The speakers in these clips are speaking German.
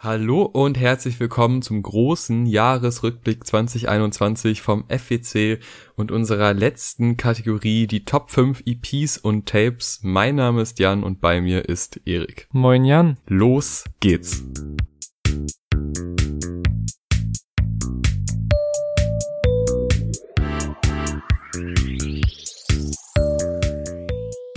Hallo und herzlich willkommen zum großen Jahresrückblick 2021 vom FWC und unserer letzten Kategorie, die Top 5 EPs und Tapes. Mein Name ist Jan und bei mir ist Erik. Moin Jan. Los geht's.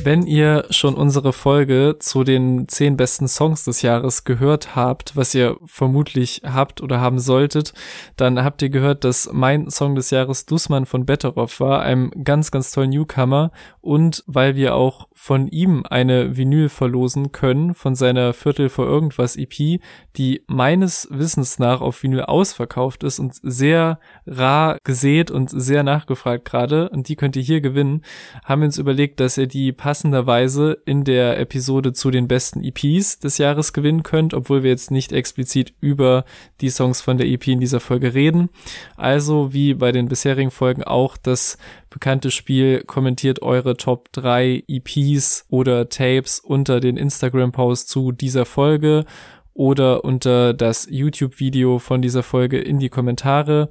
Wenn ihr schon unsere Folge zu den zehn besten Songs des Jahres gehört habt, was ihr vermutlich habt oder haben solltet, dann habt ihr gehört, dass mein Song des Jahres Dussmann von Betteroff war, einem ganz, ganz tollen Newcomer. Und weil wir auch von ihm eine Vinyl verlosen können, von seiner Viertel vor irgendwas EP, die meines Wissens nach auf Vinyl ausverkauft ist und sehr rar gesät und sehr nachgefragt gerade, und die könnt ihr hier gewinnen, haben wir uns überlegt, dass ihr die passenderweise in der Episode zu den besten EPs des Jahres gewinnen könnt, obwohl wir jetzt nicht explizit über die Songs von der EP in dieser Folge reden. Also wie bei den bisherigen Folgen auch das bekannte Spiel kommentiert eure Top 3 EPs oder Tapes unter den Instagram-Post zu dieser Folge oder unter das YouTube-Video von dieser Folge in die Kommentare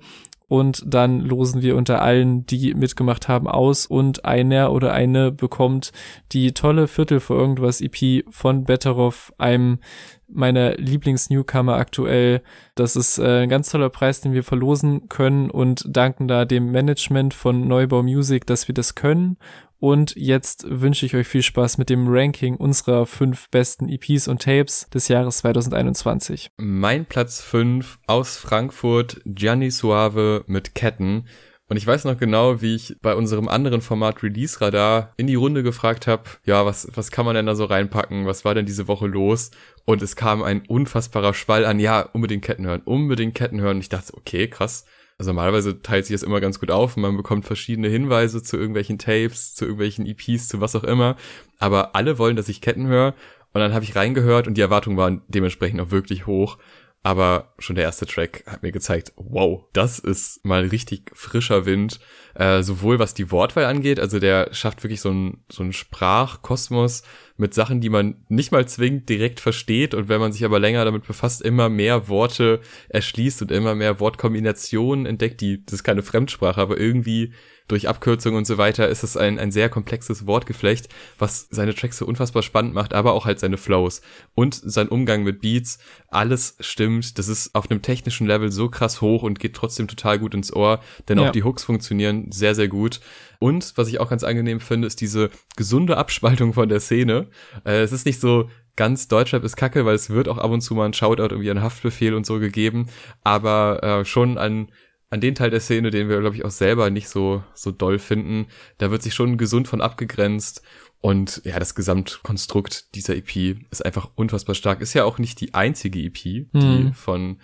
und dann losen wir unter allen, die mitgemacht haben, aus und einer oder eine bekommt die tolle Viertel für irgendwas EP von Betteroff, einem meiner Lieblings-Newcomer aktuell. Das ist äh, ein ganz toller Preis, den wir verlosen können und danken da dem Management von Neubau Music, dass wir das können und jetzt wünsche ich euch viel Spaß mit dem Ranking unserer fünf besten EPs und Tapes des Jahres 2021. Mein Platz fünf aus Frankfurt, Gianni Suave mit Ketten. Und ich weiß noch genau, wie ich bei unserem anderen Format Release Radar in die Runde gefragt habe, ja, was, was kann man denn da so reinpacken? Was war denn diese Woche los? Und es kam ein unfassbarer Schwall an, ja, unbedingt Ketten hören, unbedingt Ketten hören. Und ich dachte, okay, krass also normalerweise teilt sich das immer ganz gut auf und man bekommt verschiedene Hinweise zu irgendwelchen Tapes, zu irgendwelchen EPs, zu was auch immer. Aber alle wollen, dass ich Ketten höre. Und dann habe ich reingehört und die Erwartungen waren dementsprechend auch wirklich hoch. Aber schon der erste Track hat mir gezeigt, wow, das ist mal richtig frischer Wind. Äh, sowohl was die Wortwahl angeht, also der schafft wirklich so einen so einen Sprachkosmos mit Sachen, die man nicht mal zwingend direkt versteht und wenn man sich aber länger damit befasst, immer mehr Worte erschließt und immer mehr Wortkombinationen entdeckt, die, das ist keine Fremdsprache, aber irgendwie durch Abkürzungen und so weiter ist es ein, ein sehr komplexes Wortgeflecht, was seine Tracks so unfassbar spannend macht, aber auch halt seine Flows und sein Umgang mit Beats. Alles stimmt. Das ist auf einem technischen Level so krass hoch und geht trotzdem total gut ins Ohr, denn ja. auch die Hooks funktionieren sehr, sehr gut. Und was ich auch ganz angenehm finde, ist diese gesunde Abspaltung von der Szene. Äh, es ist nicht so, ganz Deutschrap ist kacke, weil es wird auch ab und zu mal ein Shoutout irgendwie an Haftbefehl und so gegeben, aber äh, schon an an den Teil der Szene, den wir, glaube ich, auch selber nicht so, so doll finden, da wird sich schon gesund von abgegrenzt. Und ja, das Gesamtkonstrukt dieser EP ist einfach unfassbar stark. Ist ja auch nicht die einzige EP, die hm. von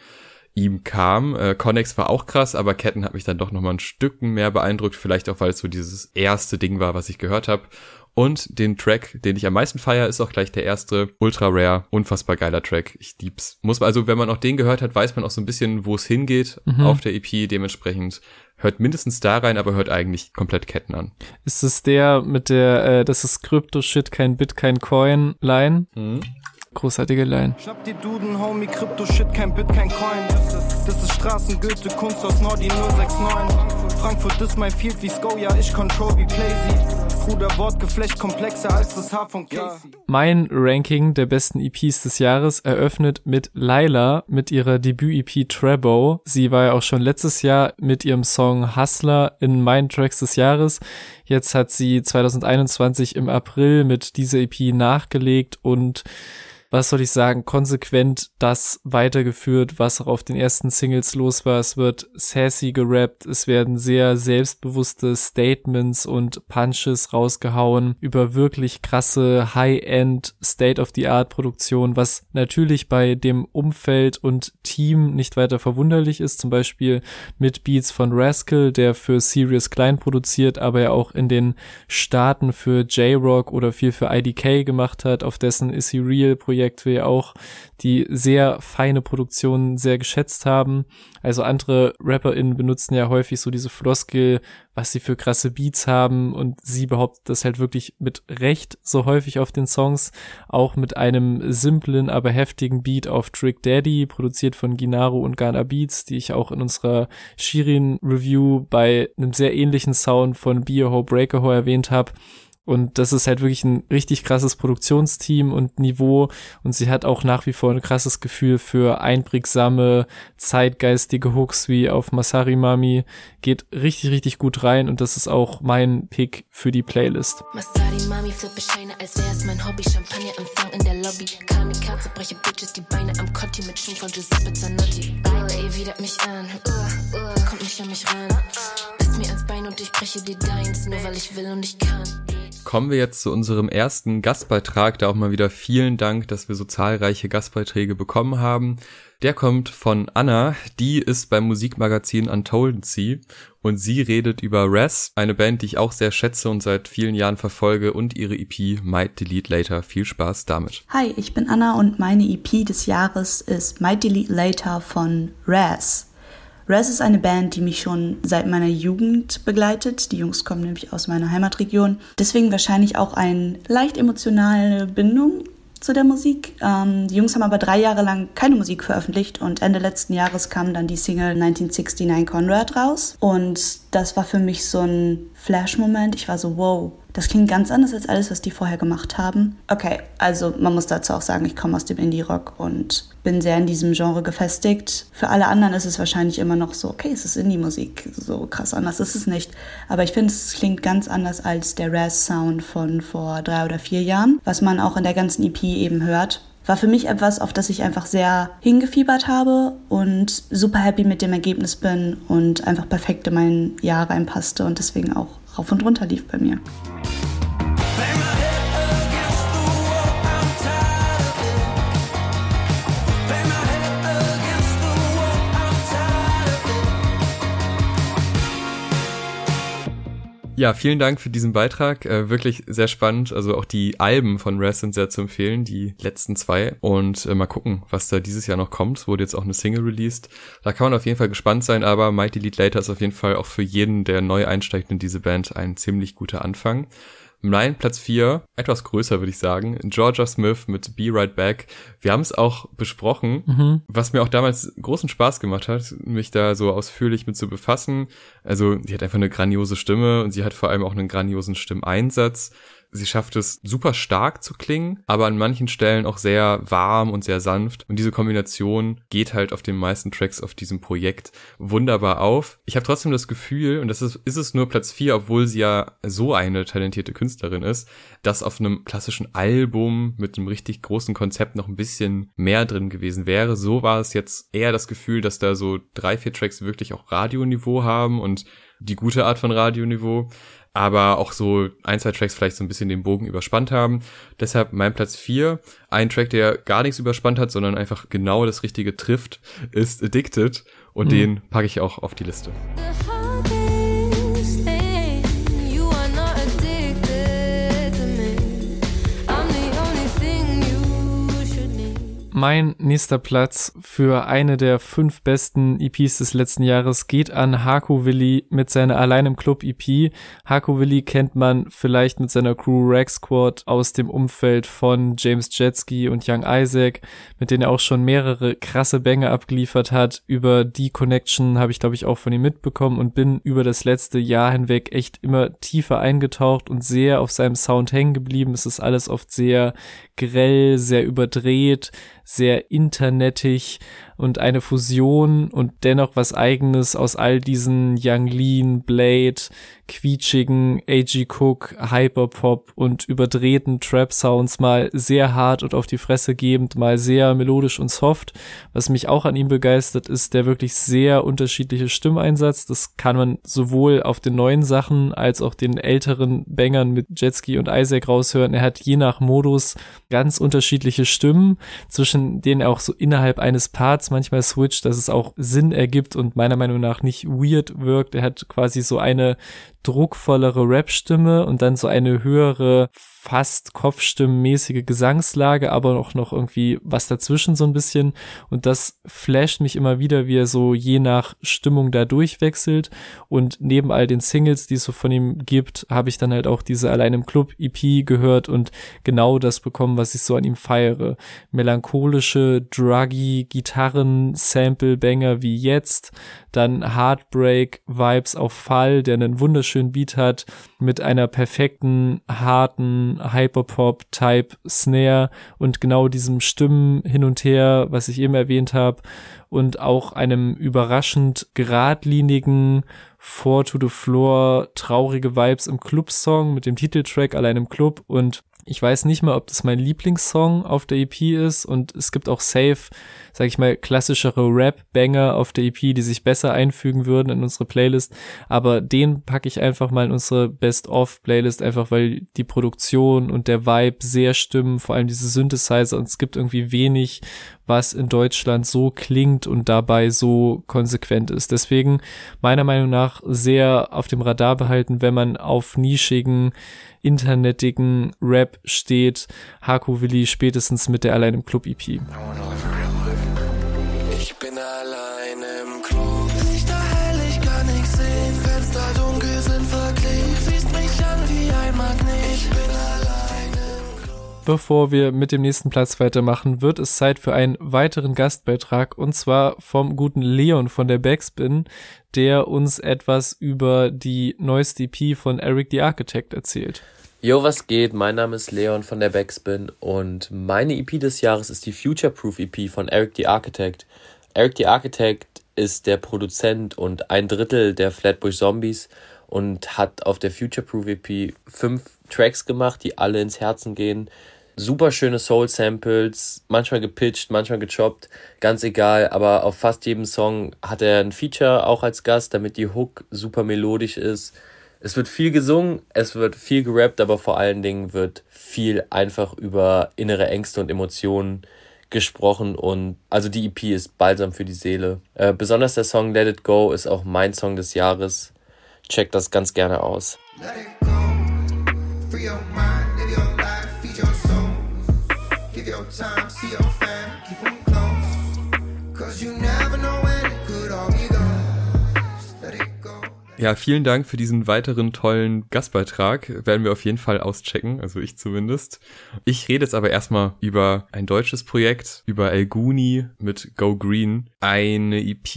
ihm kam. Äh, Connex war auch krass, aber Ketten hat mich dann doch noch mal ein Stücken mehr beeindruckt. Vielleicht auch, weil es so dieses erste Ding war, was ich gehört habe. Und den Track, den ich am meisten feier, ist auch gleich der erste. Ultra Rare, unfassbar geiler Track. Ich lieb's. Muss man, also wenn man auch den gehört hat, weiß man auch so ein bisschen, wo es hingeht mhm. auf der EP. Dementsprechend hört mindestens da rein, aber hört eigentlich komplett Ketten an. Ist es der mit der, äh, das ist Crypto-Shit, kein Bit, kein Coin-Line? Mhm. Großartige Line. Schnapp die Duden, Homie, Crypto-Shit, kein Bit, kein Coin. Das ist, das ist Straßengüte, Kunst aus Nordi 069. Frankfurt ist mein Field wie Sko, ja, ich control wie Plazy. Bruder, Wortgeflecht komplexer als das Haar von Casey. Mein Ranking der besten EPs des Jahres eröffnet mit Laila mit ihrer Debüt-EP Trebo. Sie war ja auch schon letztes Jahr mit ihrem Song Hustler in meinen Tracks des Jahres. Jetzt hat sie 2021 im April mit dieser EP nachgelegt und was soll ich sagen, konsequent das weitergeführt, was auch auf den ersten Singles los war. Es wird sassy gerappt, es werden sehr selbstbewusste Statements und Punches rausgehauen über wirklich krasse High-End State-of-the-Art Produktion, was natürlich bei dem Umfeld und Team nicht weiter verwunderlich ist, zum Beispiel mit Beats von Rascal, der für Serious Klein produziert, aber ja auch in den Staaten für J-Rock oder viel für IDK gemacht hat, auf dessen Is He Real Projekt Wir auch, die sehr feine Produktionen sehr geschätzt haben. Also andere RapperInnen benutzen ja häufig so diese Floskel, was sie für krasse Beats haben und sie behauptet das halt wirklich mit Recht so häufig auf den Songs, auch mit einem simplen, aber heftigen Beat auf Trick Daddy, produziert von Ginaru und Ghana Beats, die ich auch in unserer Shirin Review bei einem sehr ähnlichen Sound von Bioho Breakerho erwähnt habe. Und das ist halt wirklich ein richtig krasses Produktionsteam und Niveau. Und sie hat auch nach wie vor ein krasses Gefühl für einprägsame, zeitgeistige Hooks wie auf Masari Mami. Geht richtig, richtig gut rein und das ist auch mein Pick für die Playlist. Masari Mami flippe Scheine, als wär's mein Hobby. Champagner Empfang in der Lobby. Kamikaze breche Bitches die Beine am Kotti mit Schuhen von Giuseppe Zanotti. Baby, widert mich an, uh, uh, kommt nicht an mich ran. Biss mir ans Bein und ich breche dir deins, nur weil ich will und ich kann kommen wir jetzt zu unserem ersten Gastbeitrag. Da auch mal wieder vielen Dank, dass wir so zahlreiche Gastbeiträge bekommen haben. Der kommt von Anna, die ist beim Musikmagazin Untold und sie redet über Res, eine Band, die ich auch sehr schätze und seit vielen Jahren verfolge und ihre EP Might Delete Later. Viel Spaß damit. Hi, ich bin Anna und meine EP des Jahres ist Might Delete Later von Res. Res ist eine Band, die mich schon seit meiner Jugend begleitet. Die Jungs kommen nämlich aus meiner Heimatregion. Deswegen wahrscheinlich auch eine leicht emotionale Bindung zu der Musik. Ähm, die Jungs haben aber drei Jahre lang keine Musik veröffentlicht und Ende letzten Jahres kam dann die Single 1969 Conrad raus. Und das war für mich so ein Flash-Moment. Ich war so, wow, das klingt ganz anders als alles, was die vorher gemacht haben. Okay, also man muss dazu auch sagen, ich komme aus dem Indie-Rock und bin sehr in diesem Genre gefestigt. Für alle anderen ist es wahrscheinlich immer noch so, okay, es ist Indie-Musik, so krass anders ist es nicht. Aber ich finde, es klingt ganz anders als der Raz-Sound von vor drei oder vier Jahren, was man auch in der ganzen EP eben hört war für mich etwas, auf das ich einfach sehr hingefiebert habe und super happy mit dem Ergebnis bin und einfach perfekt in mein Jahr reinpasste und deswegen auch rauf und runter lief bei mir. Ja, vielen Dank für diesen Beitrag. Äh, wirklich sehr spannend. Also auch die Alben von Res sind sehr zu empfehlen, die letzten zwei. Und äh, mal gucken, was da dieses Jahr noch kommt. Es wurde jetzt auch eine Single released. Da kann man auf jeden Fall gespannt sein, aber Mighty Lead Later ist auf jeden Fall auch für jeden, der neu einsteigt in diese Band, ein ziemlich guter Anfang. Nein, Platz 4, etwas größer würde ich sagen, Georgia Smith mit Be Right Back. Wir haben es auch besprochen, mhm. was mir auch damals großen Spaß gemacht hat, mich da so ausführlich mit zu befassen. Also, sie hat einfach eine grandiose Stimme und sie hat vor allem auch einen grandiosen Stimmeinsatz. Sie schafft es super stark zu klingen, aber an manchen Stellen auch sehr warm und sehr sanft. Und diese Kombination geht halt auf den meisten Tracks auf diesem Projekt wunderbar auf. Ich habe trotzdem das Gefühl, und das ist, ist es nur Platz 4, obwohl sie ja so eine talentierte Künstlerin ist, dass auf einem klassischen Album mit einem richtig großen Konzept noch ein bisschen mehr drin gewesen wäre. So war es jetzt eher das Gefühl, dass da so drei, vier Tracks wirklich auch Radioniveau haben und die gute Art von Radioniveau aber auch so ein, zwei Tracks vielleicht so ein bisschen den Bogen überspannt haben. Deshalb mein Platz vier, ein Track, der gar nichts überspannt hat, sondern einfach genau das Richtige trifft, ist Addicted und mhm. den packe ich auch auf die Liste. Mein nächster Platz für eine der fünf besten EPs des letzten Jahres geht an Haku Willi mit seiner Allein im Club EP. Haku Willi kennt man vielleicht mit seiner Crew Rack Squad aus dem Umfeld von James Jetski und Young Isaac, mit denen er auch schon mehrere krasse Bänge abgeliefert hat. Über die Connection habe ich, glaube ich, auch von ihm mitbekommen und bin über das letzte Jahr hinweg echt immer tiefer eingetaucht und sehr auf seinem Sound hängen geblieben. Es ist alles oft sehr grell, sehr überdreht, sehr internetig und eine Fusion und dennoch was eigenes aus all diesen Young Lean, Blade, quietschigen A.G. Cook, Hyperpop und überdrehten Trap-Sounds mal sehr hart und auf die Fresse gebend, mal sehr melodisch und soft. Was mich auch an ihm begeistert, ist der wirklich sehr unterschiedliche Stimmeinsatz. Das kann man sowohl auf den neuen Sachen als auch den älteren Bangern mit Jetski und Isaac raushören. Er hat je nach Modus ganz unterschiedliche Stimmen, zwischen denen er auch so innerhalb eines Parts manchmal switcht, dass es auch Sinn ergibt und meiner Meinung nach nicht weird wirkt. Er hat quasi so eine druckvollere Rap-Stimme und dann so eine höhere fast Kopfstimmenmäßige Gesangslage, aber auch noch irgendwie was dazwischen so ein bisschen. Und das flasht mich immer wieder, wie er so je nach Stimmung da durchwechselt. Und neben all den Singles, die es so von ihm gibt, habe ich dann halt auch diese Allein im Club EP gehört und genau das bekommen, was ich so an ihm feiere. Melancholische, druggy Gitarren, Sample-Banger wie jetzt, dann Heartbreak-Vibes auf Fall, der einen wunderschönen Beat hat, mit einer perfekten, harten Hyperpop-Type Snare und genau diesem Stimmen hin und her, was ich eben erwähnt habe, und auch einem überraschend geradlinigen Four to the Floor traurige Vibes im Club-Song mit dem Titeltrack allein im Club und ich weiß nicht mal, ob das mein Lieblingssong auf der EP ist und es gibt auch safe, sag ich mal, klassischere Rap-Banger auf der EP, die sich besser einfügen würden in unsere Playlist, aber den packe ich einfach mal in unsere Best-of-Playlist, einfach weil die Produktion und der Vibe sehr stimmen, vor allem diese Synthesizer und es gibt irgendwie wenig, was in Deutschland so klingt und dabei so konsequent ist. Deswegen meiner Meinung nach sehr auf dem Radar behalten, wenn man auf nischigen internetigen Rap steht. Haku Willi spätestens mit der Allein im Club EP. Bevor wir mit dem nächsten Platz weitermachen, wird es Zeit für einen weiteren Gastbeitrag und zwar vom guten Leon von der Backspin, der uns etwas über die neueste EP von Eric the Architect erzählt. Yo, was geht? Mein Name ist Leon von der Backspin und meine EP des Jahres ist die Future Proof EP von Eric the Architect. Eric the Architect ist der Produzent und ein Drittel der Flatbush Zombies und hat auf der Future Proof EP fünf Tracks gemacht, die alle ins Herzen gehen. Super schöne Soul Samples, manchmal gepitcht, manchmal gechoppt, ganz egal, aber auf fast jedem Song hat er ein Feature auch als Gast, damit die Hook super melodisch ist es wird viel gesungen, es wird viel gerappt, aber vor allen Dingen wird viel einfach über innere Ängste und Emotionen gesprochen und also die EP ist balsam für die Seele. Äh, besonders der Song Let It Go ist auch mein Song des Jahres. Checkt das ganz gerne aus. Let it go. Free your mind, ja, vielen Dank für diesen weiteren tollen Gastbeitrag. Werden wir auf jeden Fall auschecken, also ich zumindest. Ich rede jetzt aber erstmal über ein deutsches Projekt, über El Guni mit Go Green. Eine EP,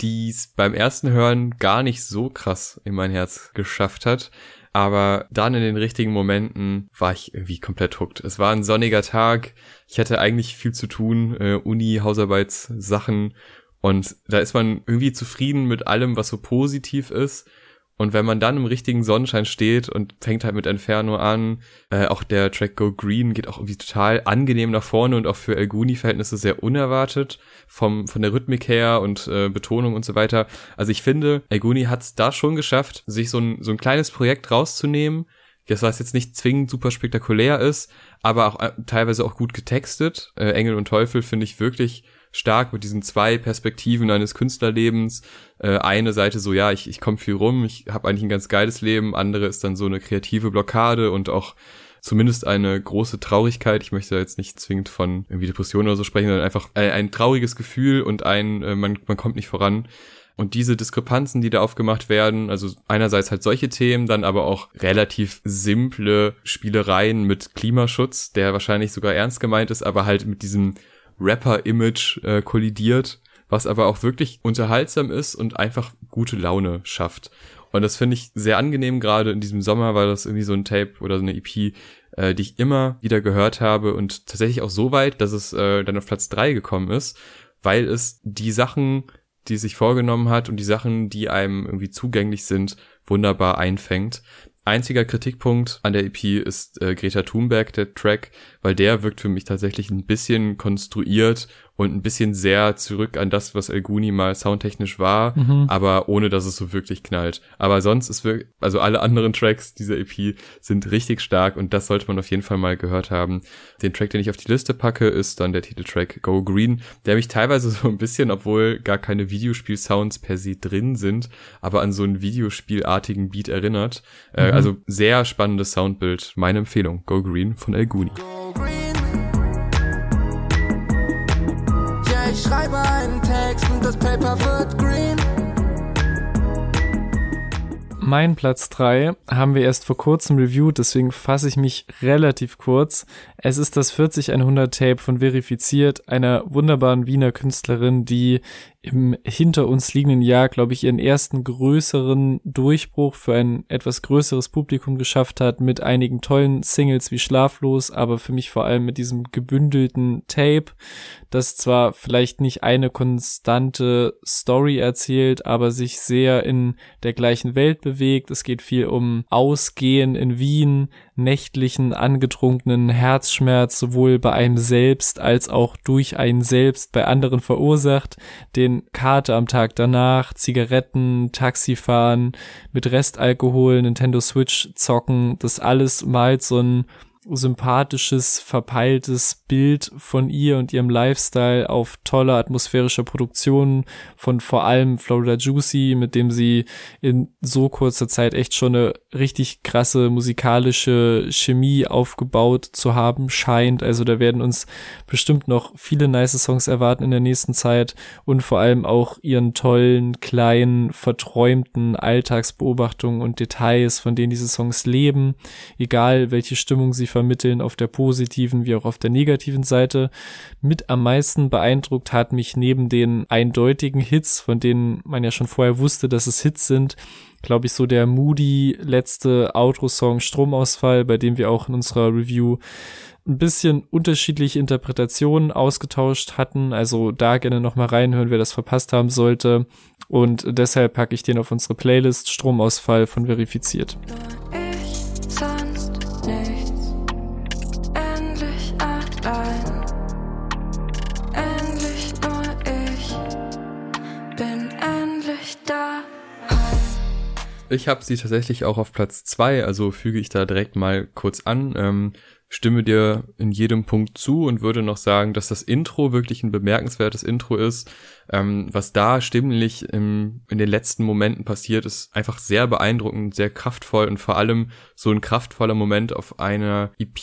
die es beim ersten Hören gar nicht so krass in mein Herz geschafft hat. Aber dann in den richtigen Momenten war ich irgendwie komplett hooked. Es war ein sonniger Tag. Ich hatte eigentlich viel zu tun. Äh, Uni, Hausarbeitssachen und da ist man irgendwie zufrieden mit allem, was so positiv ist. Und wenn man dann im richtigen Sonnenschein steht und fängt halt mit Inferno an, äh, auch der Track Go Green geht auch irgendwie total angenehm nach vorne und auch für El Guni-Verhältnisse sehr unerwartet vom, von der Rhythmik her und äh, Betonung und so weiter. Also ich finde, El Guni hat es da schon geschafft, sich so ein, so ein kleines Projekt rauszunehmen, das was jetzt nicht zwingend super spektakulär ist, aber auch äh, teilweise auch gut getextet. Äh, Engel und Teufel finde ich wirklich stark mit diesen zwei Perspektiven eines Künstlerlebens. Äh, eine Seite so, ja, ich, ich komme viel rum, ich habe eigentlich ein ganz geiles Leben, andere ist dann so eine kreative Blockade und auch zumindest eine große Traurigkeit. Ich möchte jetzt nicht zwingend von irgendwie Depressionen oder so sprechen, sondern einfach ein, ein trauriges Gefühl und ein, äh, man, man kommt nicht voran. Und diese Diskrepanzen, die da aufgemacht werden, also einerseits halt solche Themen, dann aber auch relativ simple Spielereien mit Klimaschutz, der wahrscheinlich sogar ernst gemeint ist, aber halt mit diesem Rapper-Image äh, kollidiert, was aber auch wirklich unterhaltsam ist und einfach gute Laune schafft. Und das finde ich sehr angenehm, gerade in diesem Sommer, weil das irgendwie so ein Tape oder so eine EP, äh, die ich immer wieder gehört habe und tatsächlich auch so weit, dass es äh, dann auf Platz drei gekommen ist, weil es die Sachen, die sich vorgenommen hat und die Sachen, die einem irgendwie zugänglich sind, wunderbar einfängt. Einziger Kritikpunkt an der EP ist äh, Greta Thunberg, der Track, weil der wirkt für mich tatsächlich ein bisschen konstruiert und ein bisschen sehr zurück an das, was El Guni mal soundtechnisch war, mhm. aber ohne dass es so wirklich knallt. Aber sonst ist wirklich, also alle anderen Tracks dieser EP sind richtig stark und das sollte man auf jeden Fall mal gehört haben. Den Track, den ich auf die Liste packe, ist dann der Titeltrack Go Green, der mich teilweise so ein bisschen, obwohl gar keine Videospiel-Sounds per se drin sind, aber an so einen Videospielartigen Beat erinnert. Äh, mhm. also sehr spannendes Soundbild. Meine Empfehlung. Go Green von El Guni. Yeah, Mein Platz 3 haben wir erst vor kurzem reviewed, deswegen fasse ich mich relativ kurz. Es ist das 40100 Tape von Verifiziert, einer wunderbaren Wiener Künstlerin, die im hinter uns liegenden Jahr, glaube ich, ihren ersten größeren Durchbruch für ein etwas größeres Publikum geschafft hat, mit einigen tollen Singles wie Schlaflos, aber für mich vor allem mit diesem gebündelten Tape, das zwar vielleicht nicht eine konstante Story erzählt, aber sich sehr in der gleichen Welt bewegt. Es geht viel um Ausgehen in Wien, nächtlichen, angetrunkenen Herzschmerz sowohl bei einem selbst als auch durch einen selbst bei anderen verursacht, den Karte am Tag danach, Zigaretten, Taxifahren, mit Restalkohol, Nintendo Switch zocken, das alles malt so ein sympathisches, verpeiltes Bild von ihr und ihrem Lifestyle auf tolle atmosphärische Produktionen von vor allem Florida Juicy, mit dem sie in so kurzer Zeit echt schon eine richtig krasse musikalische Chemie aufgebaut zu haben scheint. Also da werden uns bestimmt noch viele nice Songs erwarten in der nächsten Zeit und vor allem auch ihren tollen, kleinen, verträumten Alltagsbeobachtungen und Details, von denen diese Songs leben, egal welche Stimmung sie vermitteln, auf der positiven wie auch auf der negativen Seite. Mit am meisten beeindruckt hat mich neben den eindeutigen Hits, von denen man ja schon vorher wusste, dass es Hits sind, glaube ich, so der moody letzte Outro-Song Stromausfall, bei dem wir auch in unserer Review ein bisschen unterschiedliche Interpretationen ausgetauscht hatten. Also da gerne nochmal reinhören, wer das verpasst haben sollte. Und deshalb packe ich den auf unsere Playlist Stromausfall von verifiziert. Ich habe sie tatsächlich auch auf Platz zwei, also füge ich da direkt mal kurz an. Ähm, stimme dir in jedem Punkt zu und würde noch sagen, dass das Intro wirklich ein bemerkenswertes Intro ist. Ähm, was da stimmlich im, in den letzten Momenten passiert, ist einfach sehr beeindruckend, sehr kraftvoll und vor allem so ein kraftvoller Moment auf einer EP,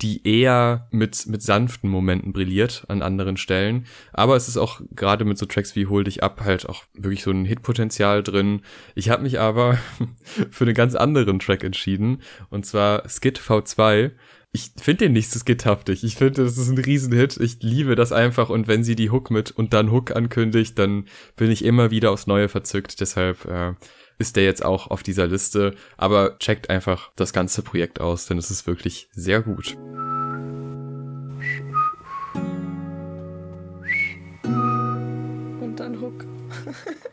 die eher mit, mit sanften Momenten brilliert an anderen Stellen. Aber es ist auch gerade mit so Tracks wie Hol dich ab halt auch wirklich so ein Hitpotenzial drin. Ich habe mich aber für einen ganz anderen Track entschieden und zwar Skit V2 ich finde den nicht so skithaftig. Ich finde, das ist ein Riesenhit. Ich liebe das einfach. Und wenn sie die Hook mit und dann Hook ankündigt, dann bin ich immer wieder aufs Neue verzückt. Deshalb äh, ist der jetzt auch auf dieser Liste. Aber checkt einfach das ganze Projekt aus, denn es ist wirklich sehr gut. Und dann Hook.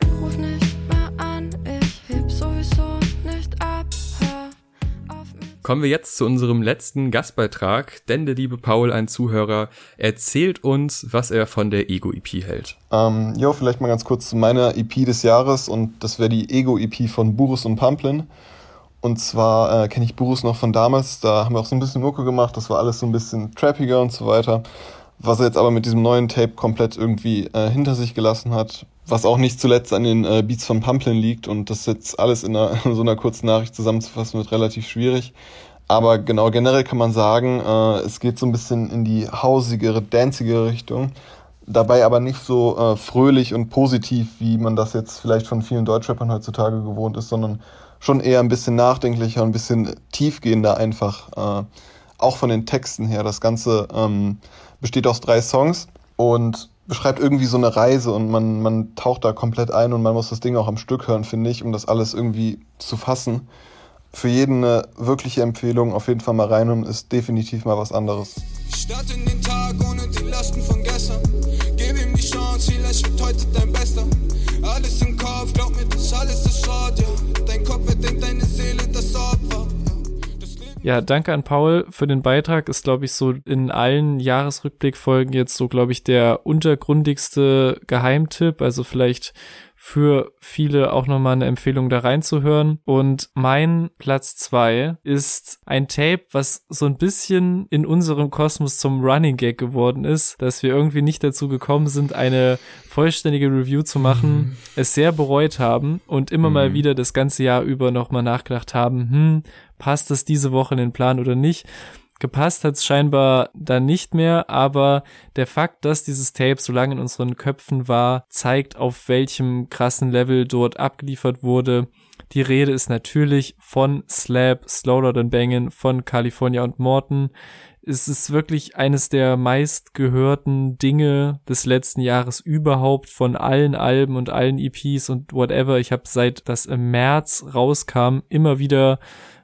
Kommen wir jetzt zu unserem letzten Gastbeitrag, denn der liebe Paul, ein Zuhörer, erzählt uns, was er von der Ego-EP hält. Ähm, jo, vielleicht mal ganz kurz zu meiner EP des Jahres und das wäre die Ego-EP von Burus und Pamplin. Und zwar äh, kenne ich Burus noch von damals, da haben wir auch so ein bisschen Mucke gemacht, das war alles so ein bisschen trappiger und so weiter. Was er jetzt aber mit diesem neuen Tape komplett irgendwie äh, hinter sich gelassen hat, was auch nicht zuletzt an den äh, Beats von Pumplin liegt und das jetzt alles in, einer, in so einer kurzen Nachricht zusammenzufassen wird relativ schwierig. Aber genau generell kann man sagen, äh, es geht so ein bisschen in die hausigere, danzigere Richtung. Dabei aber nicht so äh, fröhlich und positiv, wie man das jetzt vielleicht von vielen Deutschrappern heutzutage gewohnt ist, sondern schon eher ein bisschen nachdenklicher, ein bisschen tiefgehender einfach. Äh, auch von den Texten her. Das Ganze ähm, besteht aus drei Songs und beschreibt irgendwie so eine Reise und man, man taucht da komplett ein und man muss das Ding auch am Stück hören, finde ich, um das alles irgendwie zu fassen. Für jeden eine wirkliche Empfehlung, auf jeden Fall mal rein und ist definitiv mal was anderes. Start in den Tag ohne die Lasten von gestern. Gib ihm die Chance, vielleicht wird heute dein Bester. Alles im Kopf, glaub mir, das alles ist Schrott, ja. Dein Kopf Seele das Opfer. Ja, danke an Paul für den Beitrag. Ist, glaube ich, so in allen Jahresrückblickfolgen jetzt so, glaube ich, der untergrundigste Geheimtipp. Also vielleicht für viele auch nochmal eine Empfehlung da reinzuhören. Und mein Platz zwei ist ein Tape, was so ein bisschen in unserem Kosmos zum Running Gag geworden ist, dass wir irgendwie nicht dazu gekommen sind, eine vollständige Review zu machen, mhm. es sehr bereut haben und immer mhm. mal wieder das ganze Jahr über nochmal nachgedacht haben, hm, passt das diese Woche in den Plan oder nicht? Gepasst hat es scheinbar dann nicht mehr, aber der Fakt, dass dieses Tape so lange in unseren Köpfen war, zeigt, auf welchem krassen Level dort abgeliefert wurde. Die Rede ist natürlich von Slab, Slower Than Bangin, von California und Morton. Es ist wirklich eines der meistgehörten Dinge des letzten Jahres überhaupt von allen Alben und allen EPs und whatever. Ich habe seit das im März rauskam immer wieder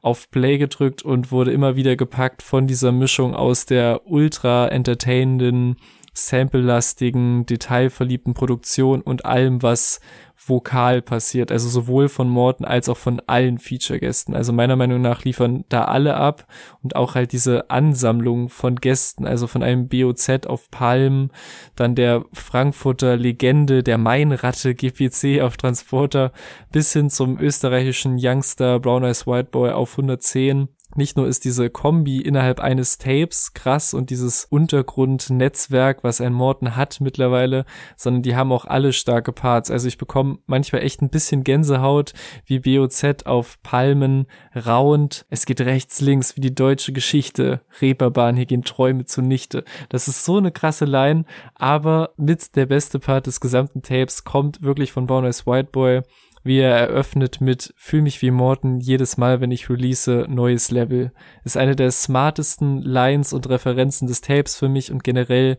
auf Play gedrückt und wurde immer wieder gepackt von dieser Mischung aus der ultra entertainenden, sample-lastigen, detailverliebten Produktion und allem, was vokal passiert, also sowohl von Morten als auch von allen Feature-Gästen. Also meiner Meinung nach liefern da alle ab und auch halt diese Ansammlung von Gästen, also von einem BOZ auf Palm, dann der Frankfurter Legende, der Mainratte GPC auf Transporter, bis hin zum österreichischen Youngster Brown Eyes White Boy auf 110 nicht nur ist diese Kombi innerhalb eines Tapes krass und dieses Untergrundnetzwerk, was ein Morton hat mittlerweile, sondern die haben auch alle starke Parts. Also ich bekomme manchmal echt ein bisschen Gänsehaut, wie BOZ auf Palmen rauend. Es geht rechts, links, wie die deutsche Geschichte. Reeperbahn, hier gehen Träume zunichte. Das ist so eine krasse Line, aber mit der beste Part des gesamten Tapes kommt wirklich von Bonus White Boy wie er eröffnet mit Fühl mich wie Morten jedes Mal, wenn ich release, neues Level. Ist eine der smartesten Lines und Referenzen des Tapes für mich und generell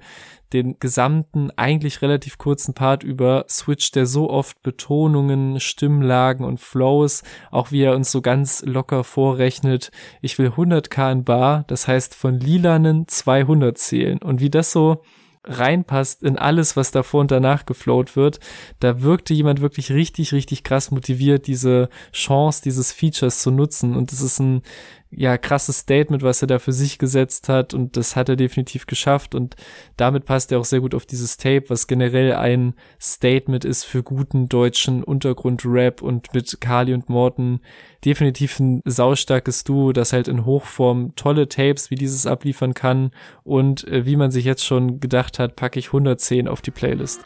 den gesamten, eigentlich relativ kurzen Part über switcht der so oft Betonungen, Stimmlagen und Flows, auch wie er uns so ganz locker vorrechnet, ich will 100k in Bar, das heißt von lilanen 200 zählen und wie das so reinpasst in alles, was davor und danach geflowt wird. Da wirkte jemand wirklich richtig, richtig krass motiviert, diese Chance dieses Features zu nutzen. Und es ist ein ja, krasses Statement, was er da für sich gesetzt hat und das hat er definitiv geschafft und damit passt er auch sehr gut auf dieses Tape, was generell ein Statement ist für guten deutschen Untergrund-Rap und mit Kali und Morten definitiv ein saustarkes Duo, das halt in Hochform tolle Tapes wie dieses abliefern kann und äh, wie man sich jetzt schon gedacht hat, packe ich 110 auf die Playlist.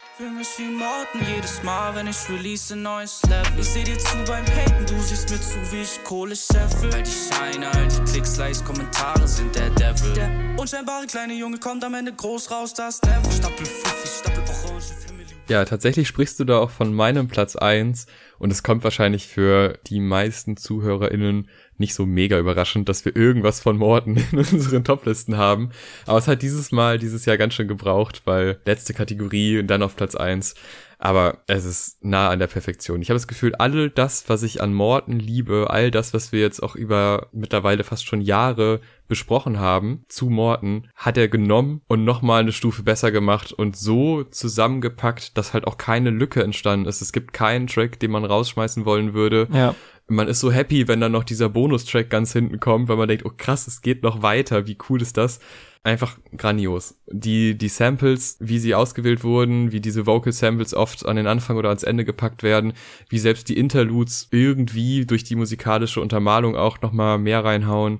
Ich seh dir zu beim Haten, du siehst mir zu, wie ich Kohle scheffel. Weil die Scheine die Klicks, Likes, Kommentare sind der Devil. Der unscheinbare kleine Junge kommt am Ende groß raus, das Devil. Stapel Fuffi, Stapel Orange, Family. Ja, tatsächlich sprichst du da auch von meinem Platz eins und es kommt wahrscheinlich für die meisten ZuhörerInnen nicht so mega überraschend, dass wir irgendwas von Morten in unseren Toplisten haben. Aber es hat dieses Mal, dieses Jahr ganz schön gebraucht, weil letzte Kategorie und dann auf Platz eins aber es ist nah an der Perfektion. Ich habe das Gefühl, all das, was ich an Morten liebe, all das, was wir jetzt auch über mittlerweile fast schon Jahre besprochen haben zu Morten, hat er genommen und nochmal eine Stufe besser gemacht und so zusammengepackt, dass halt auch keine Lücke entstanden ist. Es gibt keinen Track, den man rausschmeißen wollen würde. Ja. Man ist so happy, wenn dann noch dieser Bonustrack ganz hinten kommt, weil man denkt, oh krass, es geht noch weiter, wie cool ist das? einfach grandios. Die, die Samples, wie sie ausgewählt wurden, wie diese Vocal Samples oft an den Anfang oder ans Ende gepackt werden, wie selbst die Interludes irgendwie durch die musikalische Untermalung auch nochmal mehr reinhauen.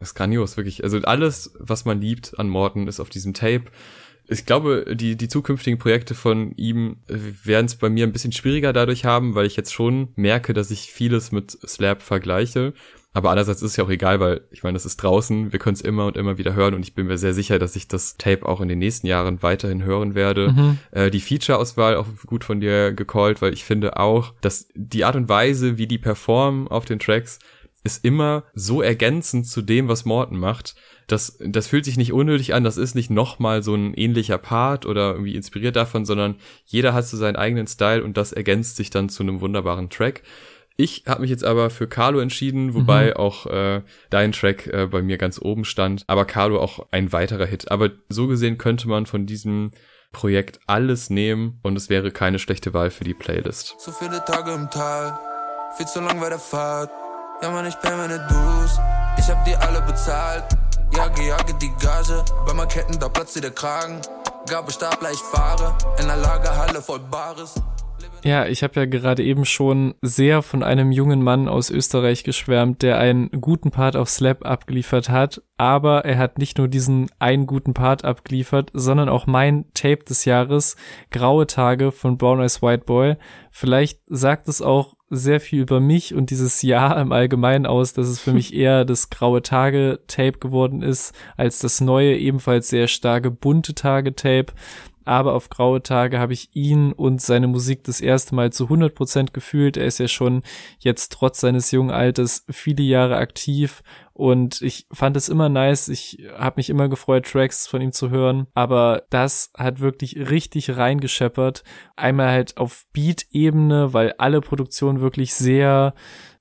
Das ist grandios, wirklich. Also alles, was man liebt an Morton, ist auf diesem Tape. Ich glaube, die, die zukünftigen Projekte von ihm werden es bei mir ein bisschen schwieriger dadurch haben, weil ich jetzt schon merke, dass ich vieles mit Slap vergleiche. Aber andererseits ist es ja auch egal, weil ich meine, das ist draußen, wir können es immer und immer wieder hören und ich bin mir sehr sicher, dass ich das Tape auch in den nächsten Jahren weiterhin hören werde. Mhm. Äh, die Feature-Auswahl auch gut von dir gecallt, weil ich finde auch, dass die Art und Weise, wie die performen auf den Tracks, ist immer so ergänzend zu dem, was Morton macht. Das, das fühlt sich nicht unnötig an, das ist nicht nochmal so ein ähnlicher Part oder irgendwie inspiriert davon, sondern jeder hat so seinen eigenen Style und das ergänzt sich dann zu einem wunderbaren Track. Ich habe mich jetzt aber für Carlo entschieden, wobei mhm. auch äh, dein Track äh, bei mir ganz oben stand, aber Carlo auch ein weiterer Hit. Aber so gesehen könnte man von diesem Projekt alles nehmen und es wäre keine schlechte Wahl für die Playlist. Zu viele Tage im Tal, viel zu lang bei der Fahrt. Ja man, ich pay meine Dues, Ich hab die alle bezahlt. Jage, jage die Gage. Bei meinen da platzt der Kragen. Gabelstapler, ich fahre. In der Lagerhalle voll Bares. Ja, ich habe ja gerade eben schon sehr von einem jungen Mann aus Österreich geschwärmt, der einen guten Part auf Slap abgeliefert hat, aber er hat nicht nur diesen einen guten Part abgeliefert, sondern auch mein Tape des Jahres, Graue Tage von Brown Eyes White Boy. Vielleicht sagt es auch sehr viel über mich und dieses Jahr im Allgemeinen aus, dass es für mich eher das Graue Tage Tape geworden ist, als das neue, ebenfalls sehr starke bunte Tage Tape aber auf graue Tage habe ich ihn und seine Musik das erste Mal zu 100 Prozent gefühlt. Er ist ja schon jetzt trotz seines jungen Alters viele Jahre aktiv und ich fand es immer nice. Ich habe mich immer gefreut, Tracks von ihm zu hören, aber das hat wirklich richtig reingescheppert. Einmal halt auf Beat-Ebene, weil alle Produktionen wirklich sehr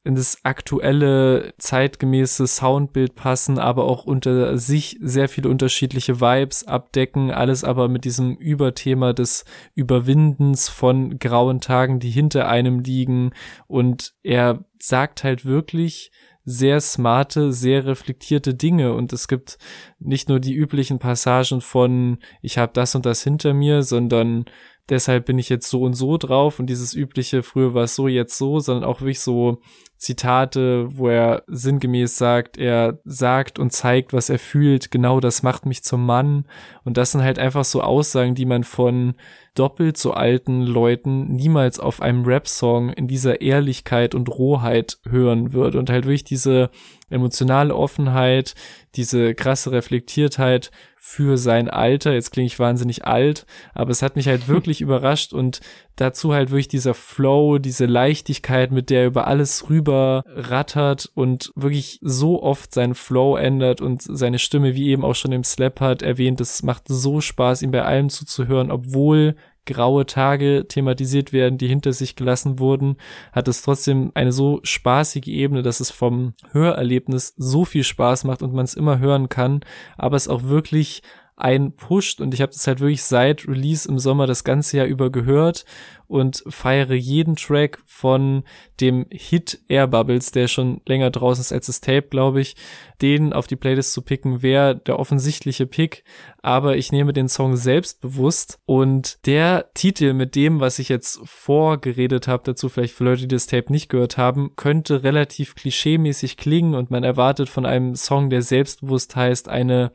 in das aktuelle, zeitgemäße Soundbild passen, aber auch unter sich sehr viele unterschiedliche Vibes abdecken, alles aber mit diesem Überthema des Überwindens von grauen Tagen, die hinter einem liegen. Und er sagt halt wirklich sehr smarte, sehr reflektierte Dinge. Und es gibt nicht nur die üblichen Passagen von ich habe das und das hinter mir, sondern deshalb bin ich jetzt so und so drauf. Und dieses übliche früher war es so, jetzt so, sondern auch wirklich so Zitate, wo er sinngemäß sagt, er sagt und zeigt, was er fühlt, genau das macht mich zum Mann. Und das sind halt einfach so Aussagen, die man von doppelt so alten Leuten niemals auf einem Rap-Song in dieser Ehrlichkeit und Rohheit hören würde. Und halt wirklich diese emotionale Offenheit, diese krasse Reflektiertheit für sein Alter. Jetzt klinge ich wahnsinnig alt, aber es hat mich halt wirklich überrascht und dazu halt wirklich dieser Flow, diese Leichtigkeit, mit der er über alles rüber rattert und wirklich so oft seinen Flow ändert und seine Stimme, wie eben auch schon im Slap hat erwähnt, es macht so Spaß, ihm bei allem zuzuhören, obwohl graue Tage thematisiert werden, die hinter sich gelassen wurden, hat es trotzdem eine so spaßige Ebene, dass es vom Hörerlebnis so viel Spaß macht und man es immer hören kann, aber es auch wirklich ein pusht und ich habe das halt wirklich seit Release im Sommer das ganze Jahr über gehört und feiere jeden Track von dem Hit Air Bubbles, der schon länger draußen ist als das Tape, glaube ich, den auf die Playlist zu picken, wäre der offensichtliche Pick, aber ich nehme den Song selbstbewusst und der Titel mit dem, was ich jetzt vorgeredet habe, dazu vielleicht für Leute, die das Tape nicht gehört haben, könnte relativ klischeemäßig klingen und man erwartet von einem Song, der selbstbewusst heißt, eine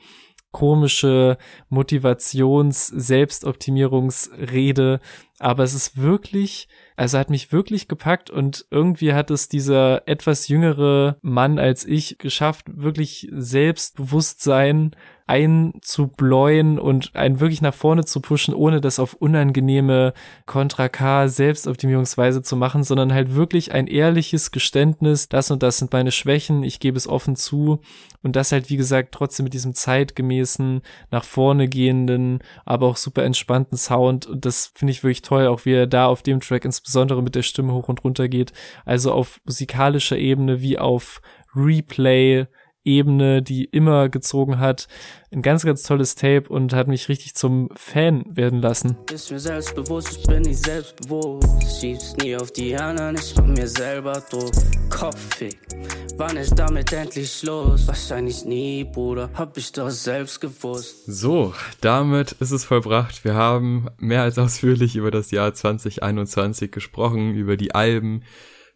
komische Motivations-Selbstoptimierungsrede, aber es ist wirklich, also hat mich wirklich gepackt und irgendwie hat es dieser etwas jüngere Mann als ich geschafft, wirklich Selbstbewusstsein einzubläuen und einen wirklich nach vorne zu pushen, ohne das auf unangenehme Kontra K Selbstoptimierungsweise zu machen, sondern halt wirklich ein ehrliches Geständnis, das und das sind meine Schwächen, ich gebe es offen zu. Und das halt wie gesagt trotzdem mit diesem zeitgemäßen, nach vorne gehenden, aber auch super entspannten Sound. Und das finde ich wirklich toll, auch wie er da auf dem Track insbesondere mit der Stimme hoch und runter geht, also auf musikalischer Ebene wie auf Replay Ebene, die immer gezogen hat. Ein ganz, ganz tolles Tape und hat mich richtig zum Fan werden lassen. Ist mir selbstbewusst, ich bin nicht selbstbewusst. Schieb's nie auf die anderen, ich mach mir selber Druck. Kopfig, wann ist damit endlich Schluss? Wahrscheinlich nie, Bruder, hab ich doch selbst gewusst. So, damit ist es vollbracht. Wir haben mehr als ausführlich über das Jahr 2021 gesprochen, über die Alben,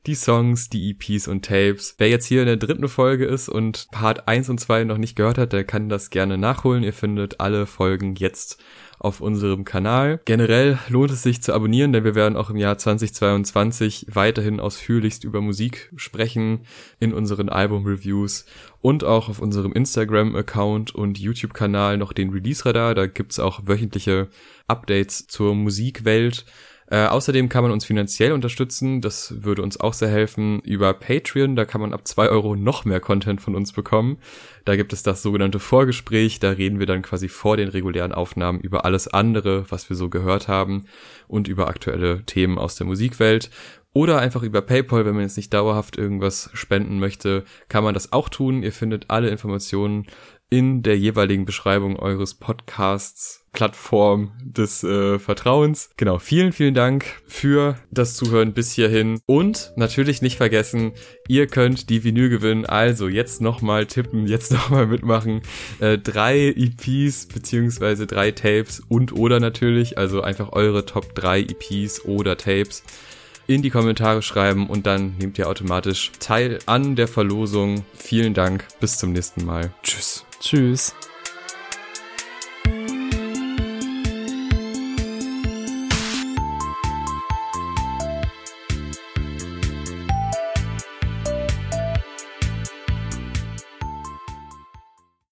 die Songs, die EPs und Tapes. Wer jetzt hier in der dritten Folge ist und Part 1 und 2 noch nicht gehört hat, der kann das gerne nachholen. Ihr findet alle Folgen jetzt auf unserem Kanal. Generell lohnt es sich zu abonnieren, denn wir werden auch im Jahr 2022 weiterhin ausführlichst über Musik sprechen in unseren Album-Reviews und auch auf unserem Instagram-Account und YouTube-Kanal noch den Release-Radar. Da gibt's auch wöchentliche Updates zur Musikwelt. Äh, außerdem kann man uns finanziell unterstützen. Das würde uns auch sehr helfen über Patreon. Da kann man ab zwei Euro noch mehr Content von uns bekommen. Da gibt es das sogenannte Vorgespräch. Da reden wir dann quasi vor den regulären Aufnahmen über alles andere, was wir so gehört haben und über aktuelle Themen aus der Musikwelt. Oder einfach über PayPal, wenn man jetzt nicht dauerhaft irgendwas spenden möchte, kann man das auch tun. Ihr findet alle Informationen in der jeweiligen Beschreibung eures Podcasts Plattform des äh, Vertrauens. Genau, vielen, vielen Dank für das Zuhören bis hierhin. Und natürlich nicht vergessen, ihr könnt die Vinyl gewinnen. Also jetzt nochmal tippen, jetzt nochmal mitmachen. Äh, drei EPs beziehungsweise drei Tapes und oder natürlich, also einfach eure Top 3 EPs oder Tapes in die Kommentare schreiben und dann nehmt ihr automatisch teil an der Verlosung. Vielen Dank, bis zum nächsten Mal. Tschüss. Tschüss.